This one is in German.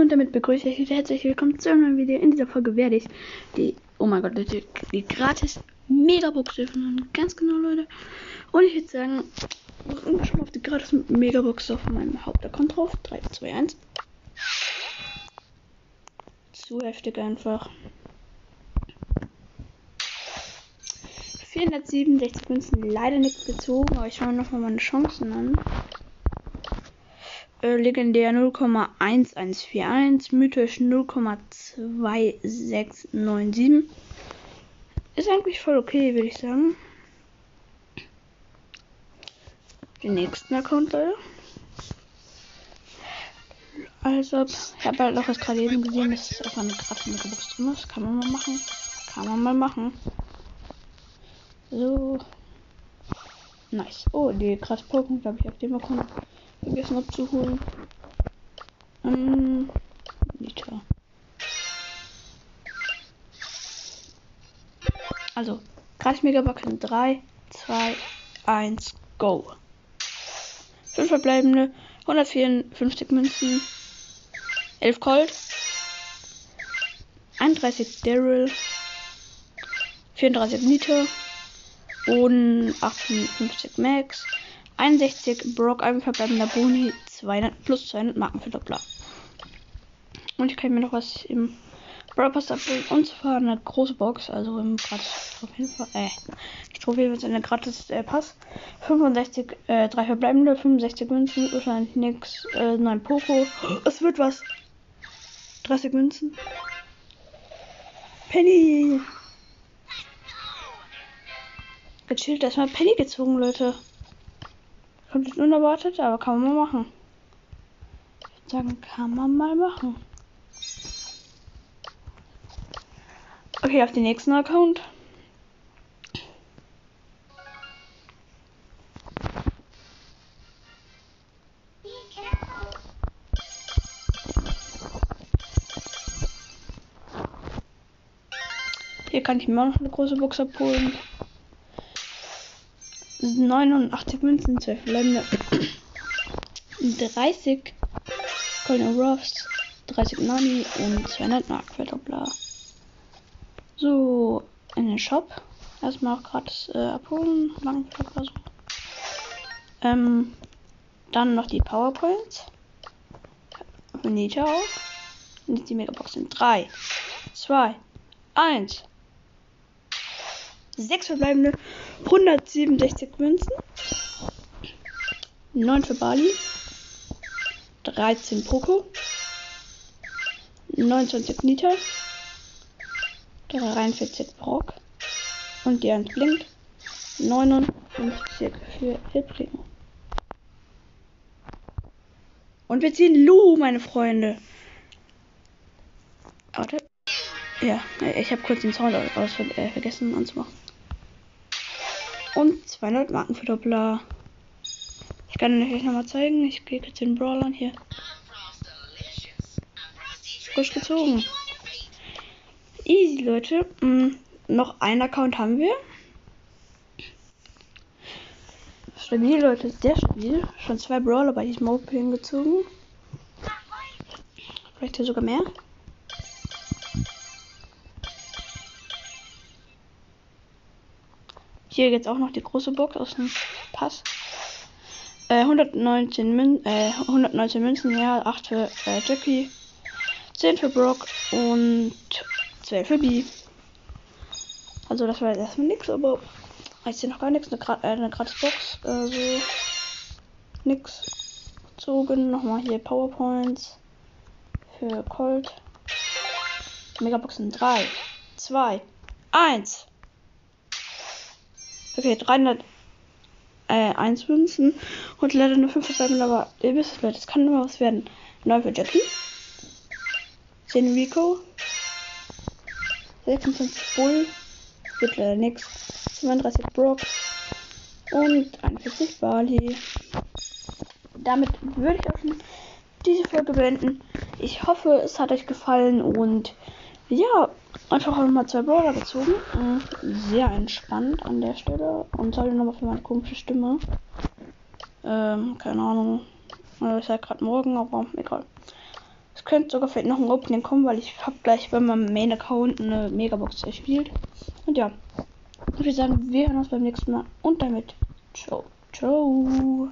Leute und damit begrüße ich euch herzlich willkommen zu einem neuen Video. In dieser Folge werde ich die, oh mein Gott, die, die gratis Megabox öffnen. Ganz genau, Leute. Und ich würde sagen, ich schon mal auf die gratis Megabox auf meinem Hauptaccount drauf. 3, 2, 1. Zu heftig einfach. 467 Münzen leider nicht gezogen, aber ich schaue noch mal meine Chancen an. Äh, legendär 0,1141, mythisch 0,2697. Ist eigentlich voll okay, würde ich sagen. Den nächsten Account, Leute. Also, ich habe halt auch erst gerade eben gesehen, dass es auf eine gerade mit Box drin ist. Kann man mal machen. Kann man mal machen. So. Nice. Oh, die krass Pokémon, glaube ich, auf dem Account vergessen abzuholen. Ähm, Nita. Also, gratis Megabox in 3, 2, 1, go. 5 verbleibende, 154 Münzen, 11 Gold, 31 Daryl, 34 Nita und 58 Max, 61 Brock, ein verbleibender Boni, 200, plus 200 Marken für Doppler. Und ich kann mir noch was im Brawl Pass abholen. Und zwar eine große Box, also im gratis Trophäen, äh, die Trophäe wird eine gratis äh, Pass. 65, äh, drei verbleibende, 65 Münzen, wahrscheinlich nix, äh, 9 Poco. Es wird was. 30 Münzen. Penny. Gechillt, erstmal Penny gezogen, Leute. Kommt jetzt unerwartet, aber kann man mal machen. Ich würde sagen, kann man mal machen. Okay, auf den nächsten Account. Hier kann ich mir auch noch eine große Box abholen. 89 Münzen, 12 Länder. 30 Golden Ruffs, 30 Nani und 200 Mark für Doppler. So, in den Shop. Erstmal auch gratis äh, abholen. Langflug so. Ähm, dann noch die Powerpoints. Nita auf. Und jetzt die Megabox in 3, 2, 1. 6 verbleibende 167 Münzen. 9 für Bali. 13 Poco. 29 Nita. 43 Brock. Und die 1 blinkt. 59 für Hilprimo. Und wir ziehen Lu, meine Freunde. Warte. Ja, ich habe kurz den Sound aus, äh, vergessen anzumachen. Und 200 Marken für Doppler. Ich kann euch nochmal zeigen. Ich gehe jetzt den Brawlern hier. Frisch gezogen. Easy, Leute. Hm, noch ein Account haben wir. Stabil, Leute. Sehr stabil. Schon zwei Brawler bei diesem Open gezogen. Vielleicht hier sogar mehr. Hier jetzt auch noch die große Box aus dem Pass. Äh, 119, Mün äh, 119 Münzen, ja, 8 für äh, Jackie, 10 für Brock und 12 für B. Also das war jetzt erstmal nichts, aber ich sehe noch gar nichts. Eine, Gra äh, eine gratis Box, also nix gezogen. Nochmal hier Powerpoints für Colt. Megaboxen 3, 2, 1. Okay, 300 äh, 1 Münzen und leider nur 5 verbleiben, aber ihr wisst es, Leute, das kann immer was werden. 9 für Jackie, 10 Rico, 26 Bull, wird leider nix, 32 Brock und 41 Barley. Damit würde ich auch schon diese Folge beenden. Ich hoffe, es hat euch gefallen und ja, einfach mal zwei Brawler gezogen. Äh, sehr entspannt an der Stelle. Und sorry nochmal für meine komische Stimme. Ähm, keine Ahnung. Ich sag gerade morgen, aber egal. Es könnte sogar vielleicht noch ein Opening kommen, weil ich habe gleich bei meinem Main-Account eine Megabox erspielt. Und ja, ich würde sagen, wir hören uns beim nächsten Mal und damit ciao, ciao.